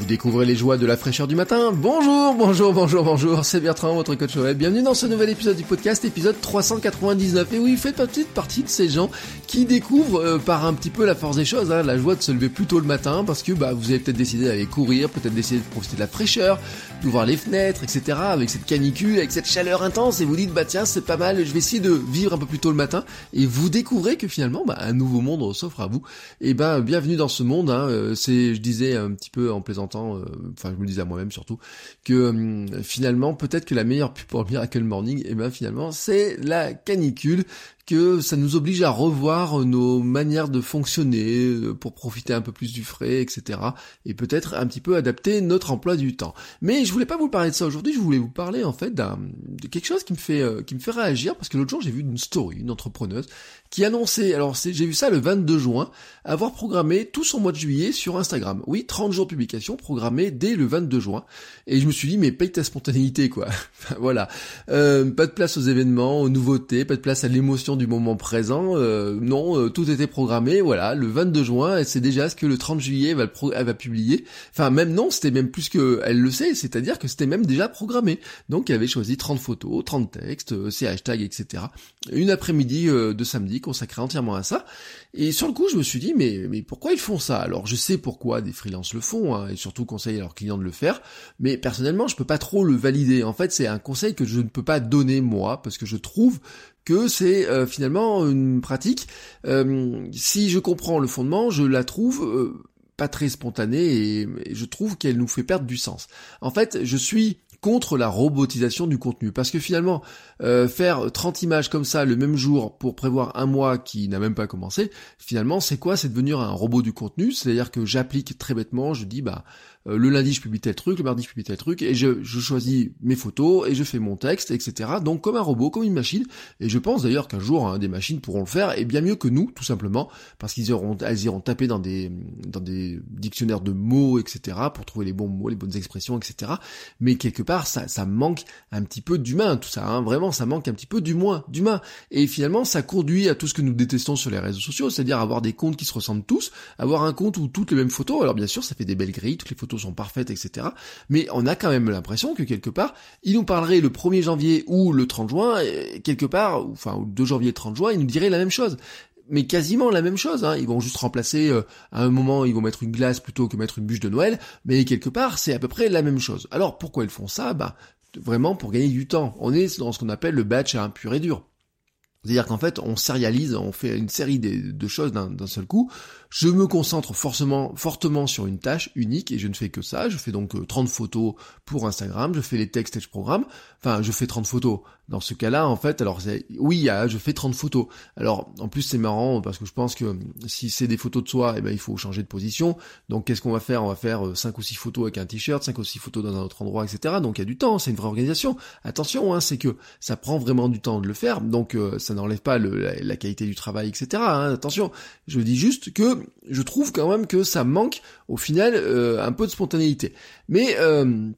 Vous découvrez les joies de la fraîcheur du matin. Bonjour, bonjour, bonjour, bonjour. C'est Bertrand, votre coach web. Bienvenue dans ce nouvel épisode du podcast, épisode 399. Et oui, faites partie de ces gens qui découvrent euh, par un petit peu la force des choses, hein, la joie de se lever plus tôt le matin parce que bah, vous avez peut-être décidé d'aller courir, peut-être décidé de profiter de la fraîcheur, d'ouvrir les fenêtres, etc. Avec cette canicule, avec cette chaleur intense et vous dites bah tiens c'est pas mal, je vais essayer de vivre un peu plus tôt le matin et vous découvrez que finalement bah, un nouveau monde s'offre à vous. Et ben bienvenue dans ce monde. Hein, euh, c'est je disais un petit peu en plaisantant euh, enfin je me disais à moi-même surtout, que hum, finalement peut-être que la meilleure pub pour Miracle Morning, et eh ben finalement c'est la canicule que ça nous oblige à revoir nos manières de fonctionner euh, pour profiter un peu plus du frais, etc. Et peut-être un petit peu adapter notre emploi du temps. Mais je voulais pas vous parler de ça aujourd'hui, je voulais vous parler en fait d'un, de quelque chose qui me fait, euh, qui me fait réagir parce que l'autre jour j'ai vu une story, une entrepreneuse qui annonçait, alors j'ai vu ça le 22 juin, avoir programmé tout son mois de juillet sur Instagram. Oui, 30 jours de publication programmés dès le 22 juin. Et je me suis dit, mais paye ta spontanéité, quoi. voilà. Euh, pas de place aux événements, aux nouveautés, pas de place à l'émotion du moment présent. Euh, non, euh, tout était programmé. Voilà, le 22 juin, sait déjà ce que le 30 juillet va, elle va publier. Enfin, même non, c'était même plus que elle le sait. C'est-à-dire que c'était même déjà programmé. Donc, elle avait choisi 30 photos, 30 textes, euh, ses hashtags, etc. Une après-midi de samedi consacrée entièrement à ça. Et sur le coup, je me suis dit, mais, mais pourquoi ils font ça? Alors, je sais pourquoi des freelances le font, hein, et surtout conseillent à leurs clients de le faire, mais personnellement, je peux pas trop le valider. En fait, c'est un conseil que je ne peux pas donner moi, parce que je trouve que c'est euh, finalement une pratique. Euh, si je comprends le fondement, je la trouve euh, pas très spontanée et, je trouve qu'elle nous fait perdre du sens. En fait, je suis contre la robotisation du contenu. Parce que finalement, euh, faire 30 images comme ça le même jour pour prévoir un mois qui n'a même pas commencé, finalement, c'est quoi? C'est devenir un robot du contenu. C'est-à-dire que j'applique très bêtement, je dis, bah, euh, le lundi je publie tel truc, le mardi je publie tel truc, et je, je, choisis mes photos, et je fais mon texte, etc. Donc comme un robot, comme une machine, et je pense d'ailleurs qu'un jour hein, des machines pourront le faire, et bien mieux que nous, tout simplement, parce qu'ils iront, elles iront taper dans des, dans des dictionnaires de mots, etc. pour trouver les bons mots, les bonnes expressions, etc. Mais quelque part, ça, ça manque un petit peu d'humain, tout ça, hein. vraiment, ça manque un petit peu du moins d'humain. Et finalement, ça conduit à tout ce que nous détestons sur les réseaux sociaux, c'est-à-dire avoir des comptes qui se ressemblent tous, avoir un compte où toutes les mêmes photos, alors bien sûr, ça fait des belles grilles, toutes les photos sont parfaites, etc. Mais on a quand même l'impression que quelque part, il nous parlerait le 1er janvier ou le 30 juin, quelque part, enfin, le 2 janvier et 30 juin, il nous dirait la même chose mais quasiment la même chose. Hein. Ils vont juste remplacer, euh, à un moment, ils vont mettre une glace plutôt que mettre une bûche de Noël, mais quelque part, c'est à peu près la même chose. Alors, pourquoi ils font ça? Bah, vraiment pour gagner du temps. On est dans ce qu'on appelle le batch à un pur et dur. C'est-à-dire qu'en fait, on sérialise, on fait une série de, choses d'un seul coup, je me concentre forcément, fortement sur une tâche unique et je ne fais que ça. Je fais donc 30 euh, photos pour Instagram, je fais les textes et je programme. Enfin, je fais 30 photos. Dans ce cas-là, en fait, alors oui, je fais 30 photos. Alors, en plus, c'est marrant parce que je pense que si c'est des photos de soi, eh ben, il faut changer de position. Donc, qu'est-ce qu'on va faire? On va faire 5 euh, ou 6 photos avec un t-shirt, 5 ou 6 photos dans un autre endroit, etc. Donc, il y a du temps, c'est une vraie organisation. Attention, hein, c'est que ça prend vraiment du temps de le faire. Donc, euh, ça n'enlève pas la, qualité du travail, etc. Hein. Attention, je dis juste que je trouve quand même que ça manque au final euh, un peu de spontanéité. Mais euh,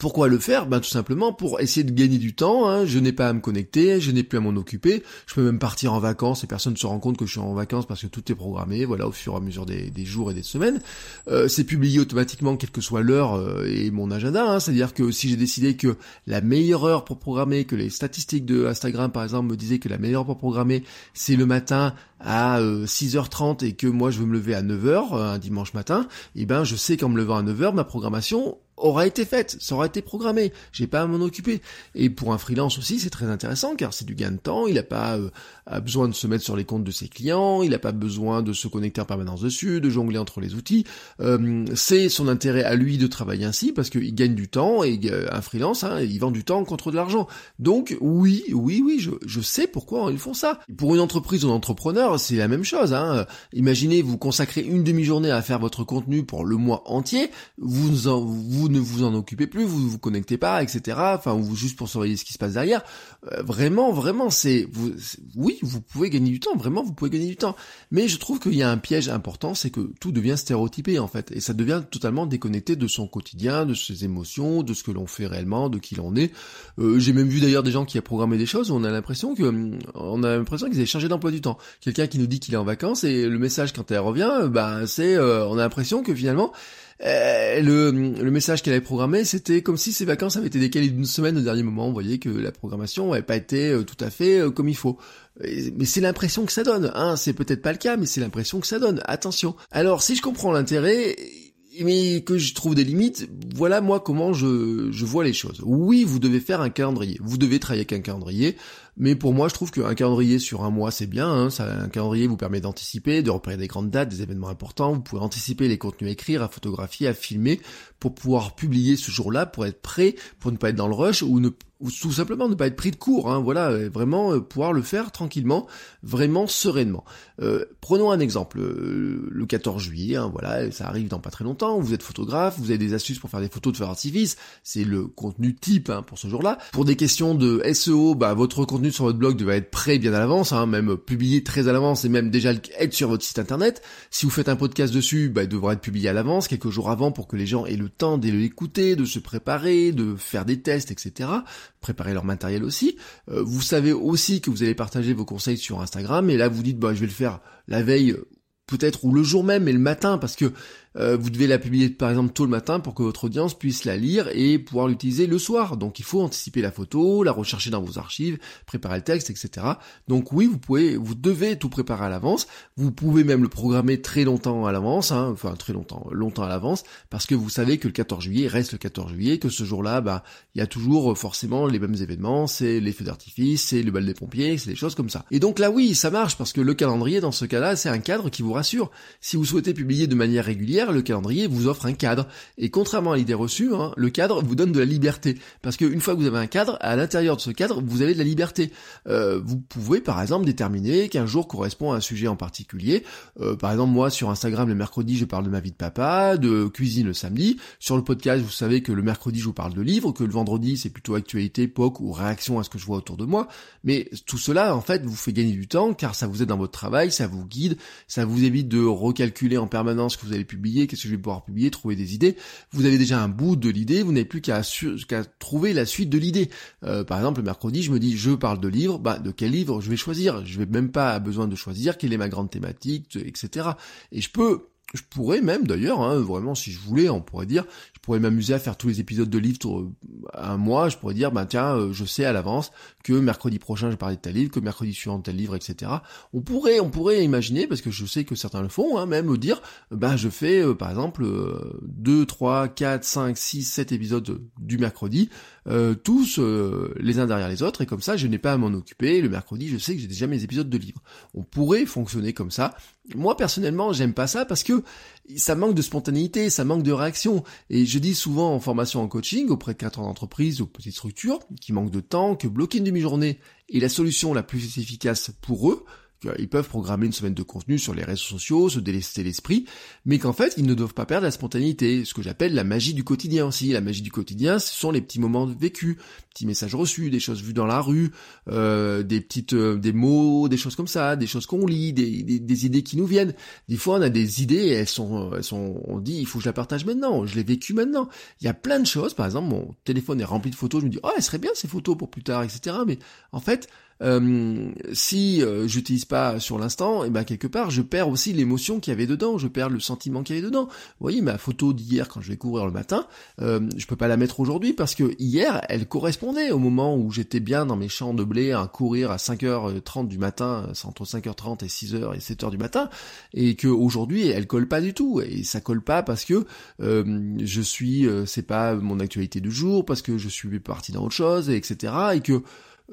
pourquoi le faire? Ben tout simplement pour essayer de gagner du temps. Hein. Je n'ai pas à me connecter, je n'ai plus à m'en occuper. Je peux même partir en vacances et personne ne se rend compte que je suis en vacances parce que tout est programmé. Voilà, au fur et à mesure des, jours et des semaines. Euh, c'est publié automatiquement quelle que soit l'heure euh, et mon agenda. Hein. C'est-à-dire que si j'ai décidé que la meilleure heure pour programmer, que les statistiques de Instagram par exemple me disaient que la meilleure heure pour programmer c'est le matin à 6h30 et que moi je veux me lever à 9h un dimanche matin, eh ben je sais qu'en me levant à 9h, ma programmation aura été faite, ça aura été programmé, j'ai pas à m'en occuper. Et pour un freelance aussi, c'est très intéressant car c'est du gain de temps, il n'a pas euh, besoin de se mettre sur les comptes de ses clients, il n'a pas besoin de se connecter en permanence dessus, de jongler entre les outils. Euh, c'est son intérêt à lui de travailler ainsi parce qu'il gagne du temps et euh, un freelance, hein, il vend du temps contre de l'argent. Donc oui, oui, oui, je, je, sais pourquoi ils font ça. Pour une entreprise ou un entrepreneur, c'est la même chose. Hein. Imaginez, vous consacrez une demi-journée à faire votre contenu pour le mois entier, vous, vous ne vous en occupez plus, vous vous connectez pas, etc. Enfin, vous juste pour surveiller ce qui se passe derrière. Euh, vraiment, vraiment, c'est, oui, vous pouvez gagner du temps. Vraiment, vous pouvez gagner du temps. Mais je trouve qu'il y a un piège important, c'est que tout devient stéréotypé en fait, et ça devient totalement déconnecté de son quotidien, de ses émotions, de ce que l'on fait réellement, de qui l'on est. Euh, j'ai même vu d'ailleurs des gens qui a programmé des choses où on a l'impression que, on a l'impression qu'ils avaient chargé d'emploi du temps. Qui nous dit qu'il est en vacances et le message quand elle revient, bah c'est, euh, on a l'impression que finalement euh, le, le, message qu'elle avait programmé, c'était comme si ses vacances avaient été décalées d'une semaine au dernier moment. Vous voyez que la programmation n'avait pas été euh, tout à fait euh, comme il faut. Mais c'est l'impression que ça donne. Hein. C'est peut-être pas le cas, mais c'est l'impression que ça donne. Attention. Alors, si je comprends l'intérêt, mais que je trouve des limites, voilà moi comment je, je vois les choses. Oui, vous devez faire un calendrier. Vous devez travailler avec un calendrier. Mais pour moi, je trouve qu'un calendrier sur un mois, c'est bien. Hein. Un calendrier vous permet d'anticiper, de repérer des grandes dates, des événements importants. Vous pouvez anticiper les contenus à écrire, à photographier, à filmer, pour pouvoir publier ce jour-là, pour être prêt, pour ne pas être dans le rush ou ne ou tout simplement ne pas être pris de court, hein, voilà, euh, vraiment euh, pouvoir le faire tranquillement, vraiment sereinement. Euh, prenons un exemple, le 14 juillet, hein, voilà, ça arrive dans pas très longtemps, vous êtes photographe, vous avez des astuces pour faire des photos de feu d'artifice, c'est le contenu type hein, pour ce jour-là. Pour des questions de SEO, bah, votre contenu sur votre blog devrait être prêt bien à l'avance, même publié très à l'avance et même déjà être sur votre site internet. Si vous faites un podcast dessus, bah, il devra être publié à l'avance, quelques jours avant, pour que les gens aient le temps d'écouter, de se préparer, de faire des tests, etc préparer leur matériel aussi. Euh, vous savez aussi que vous allez partager vos conseils sur Instagram et là vous dites bah je vais le faire la veille peut-être ou le jour même et le matin parce que euh, vous devez la publier par exemple tôt le matin pour que votre audience puisse la lire et pouvoir l'utiliser le soir. Donc il faut anticiper la photo, la rechercher dans vos archives, préparer le texte, etc. Donc oui, vous pouvez, vous devez tout préparer à l'avance. Vous pouvez même le programmer très longtemps à l'avance, hein, enfin très longtemps, longtemps à l'avance, parce que vous savez que le 14 juillet reste le 14 juillet, que ce jour-là, bah, il y a toujours euh, forcément les mêmes événements, c'est les feux d'artifice, c'est le bal des pompiers, c'est des choses comme ça. Et donc là oui, ça marche parce que le calendrier dans ce cas-là, c'est un cadre qui vous rassure. Si vous souhaitez publier de manière régulière le calendrier vous offre un cadre. Et contrairement à l'idée reçue, hein, le cadre vous donne de la liberté. Parce qu'une fois que vous avez un cadre, à l'intérieur de ce cadre, vous avez de la liberté. Euh, vous pouvez par exemple déterminer qu'un jour correspond à un sujet en particulier. Euh, par exemple, moi sur Instagram le mercredi, je parle de ma vie de papa, de cuisine le samedi. Sur le podcast, vous savez que le mercredi, je vous parle de livres, que le vendredi, c'est plutôt actualité, époque ou réaction à ce que je vois autour de moi. Mais tout cela, en fait, vous fait gagner du temps car ça vous aide dans votre travail, ça vous guide, ça vous évite de recalculer en permanence ce que vous allez publier qu'est-ce que je vais pouvoir publier, trouver des idées. Vous avez déjà un bout de l'idée, vous n'avez plus qu'à trouver la suite de l'idée. Euh, par exemple, le mercredi, je me dis, je parle de livres, bah, de quel livre je vais choisir? Je vais même pas besoin de choisir quelle est ma grande thématique, etc. Et je peux je pourrais même d'ailleurs, hein, vraiment si je voulais, on pourrait dire, je pourrais m'amuser à faire tous les épisodes de livres un mois, je pourrais dire, bah tiens, euh, je sais à l'avance que mercredi prochain je vais parler de tel livre, que mercredi suivant de tel livre, etc. On pourrait, on pourrait imaginer, parce que je sais que certains le font, hein, même dire, bah je fais euh, par exemple 2, 3, 4, 5, 6, 7 épisodes du mercredi, euh, tous les uns derrière les autres, et comme ça je n'ai pas à m'en occuper, le mercredi je sais que j'ai déjà mes épisodes de livres. On pourrait fonctionner comme ça. Moi personnellement j'aime pas ça parce que ça manque de spontanéité, ça manque de réaction. Et je dis souvent en formation en coaching auprès de 4 d'entreprise ou petites structures qui manquent de temps que bloquer une demi-journée est la solution la plus efficace pour eux ils peuvent programmer une semaine de contenu sur les réseaux sociaux, se délester l'esprit, mais qu'en fait, ils ne doivent pas perdre la spontanéité, ce que j'appelle la magie du quotidien aussi. La magie du quotidien, ce sont les petits moments vécus, petits messages reçus, des choses vues dans la rue, euh, des petites, euh, des mots, des choses comme ça, des choses qu'on lit, des, des, idées qui nous viennent. Des fois, on a des idées, elles sont, elles sont, on dit, il faut que je la partage maintenant, je l'ai vécu maintenant. Il y a plein de choses, par exemple, mon téléphone est rempli de photos, je me dis, oh, elle serait bien ces photos pour plus tard, etc. Mais en fait, euh, si euh, j'utilise pas sur l'instant, et eh ben quelque part je perds aussi l'émotion qu'il y avait dedans, je perds le sentiment qu'il y avait dedans. Vous voyez ma photo d'hier quand je vais courir le matin, euh, je peux pas la mettre aujourd'hui parce que hier elle correspondait au moment où j'étais bien dans mes champs de blé à courir à 5h30 du matin, entre 5h30 et 6h et 7h du matin, et que aujourd'hui elle colle pas du tout et ça colle pas parce que euh, je suis, c'est pas mon actualité du jour, parce que je suis parti dans autre chose, etc. et que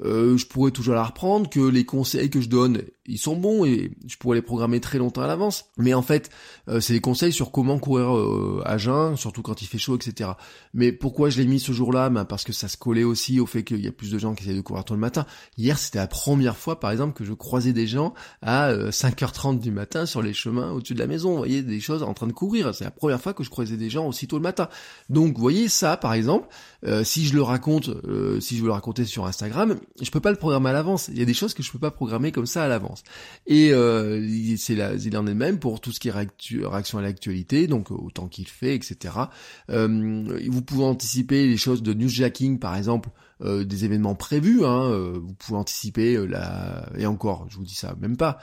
euh, je pourrais toujours la reprendre, que les conseils que je donne, ils sont bons et je pourrais les programmer très longtemps à l'avance. Mais en fait, euh, c'est des conseils sur comment courir euh, à jeun, surtout quand il fait chaud, etc. Mais pourquoi je l'ai mis ce jour-là? Ben Parce que ça se collait aussi au fait qu'il y a plus de gens qui essaient de courir tôt le matin. Hier, c'était la première fois, par exemple, que je croisais des gens à 5h30 du matin sur les chemins au-dessus de la maison. Vous voyez, des choses en train de courir. C'est la première fois que je croisais des gens aussitôt le matin. Donc, vous voyez, ça, par exemple, si je le raconte, si je veux le raconter sur Instagram, je peux pas le programmer à l'avance. Il y a des choses que je peux pas programmer comme ça à l'avance. Et euh, c'est il en est même pour tout ce qui est réaction à l'actualité, donc autant qu'il fait, etc. Euh, vous pouvez anticiper les choses de newsjacking, par exemple. Euh, des événements prévus, hein, euh, vous pouvez anticiper euh, la et encore, je vous dis ça même pas.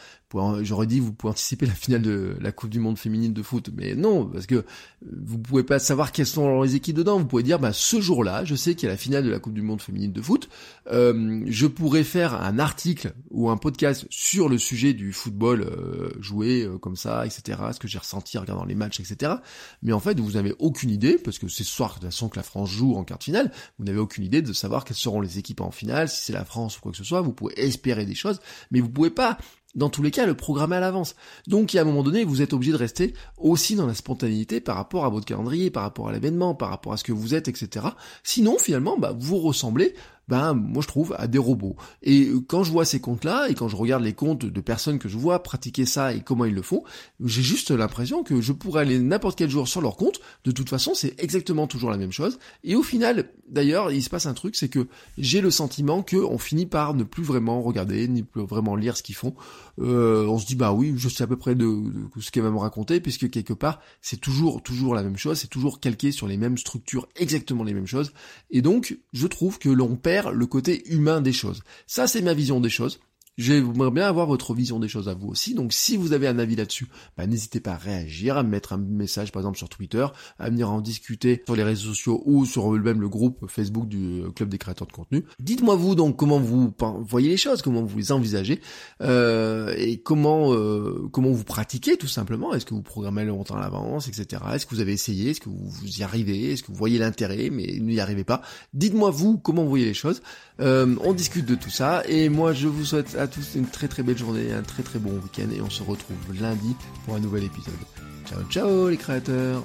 J'aurais dit vous pouvez anticiper la finale de la Coupe du Monde féminine de foot, mais non parce que vous pouvez pas savoir quelles sont les équipes dedans. Vous pouvez dire bah ce jour-là, je sais qu'il y a la finale de la Coupe du Monde féminine de foot. je pourrais faire un article ou un podcast sur le sujet du football joué comme ça, etc. Ce que j'ai ressenti en regardant les matchs, etc. Mais en fait, vous n'avez aucune idée parce que c'est ce soir de toute façon que la France joue en quart de finale. Vous n'avez aucune idée de savoir quelles seront les équipes en finale, si c'est la France ou quoi que ce soit, vous pouvez espérer des choses, mais vous pouvez pas dans tous les cas, le programmer à l'avance. Donc, a un moment donné, vous êtes obligé de rester aussi dans la spontanéité par rapport à votre calendrier, par rapport à l'événement, par rapport à ce que vous êtes, etc. Sinon, finalement, bah, vous ressemblez ben moi je trouve à des robots. Et quand je vois ces comptes-là et quand je regarde les comptes de personnes que je vois pratiquer ça et comment ils le font, j'ai juste l'impression que je pourrais aller n'importe quel jour sur leur compte. De toute façon, c'est exactement toujours la même chose. Et au final, d'ailleurs, il se passe un truc, c'est que j'ai le sentiment que on finit par ne plus vraiment regarder, ni plus vraiment lire ce qu'ils font. Euh, on se dit bah oui, je sais à peu près de, de ce qu'elle va me raconter, puisque quelque part c'est toujours toujours la même chose, c'est toujours calqué sur les mêmes structures, exactement les mêmes choses. Et donc, je trouve que l'on perd le côté humain des choses. Ça, c'est ma vision des choses. J'aimerais bien avoir votre vision des choses à vous aussi. Donc si vous avez un avis là-dessus, bah, n'hésitez pas à réagir, à me mettre un message par exemple sur Twitter, à venir en discuter sur les réseaux sociaux ou sur même le groupe Facebook du euh, Club des créateurs de contenu. Dites-moi vous donc comment vous voyez les choses, comment vous les envisagez euh, et comment euh, comment vous pratiquez tout simplement. Est-ce que vous programmez longtemps à l'avance, etc. Est-ce que vous avez essayé? Est-ce que vous y arrivez? Est-ce que vous voyez l'intérêt mais n'y arrivez pas? Dites-moi vous comment vous voyez les choses. on discute de tout ça et moi je vous souhaite à tous une très très belle journée, un très très bon week-end et on se retrouve lundi pour un nouvel épisode. Ciao ciao les créateurs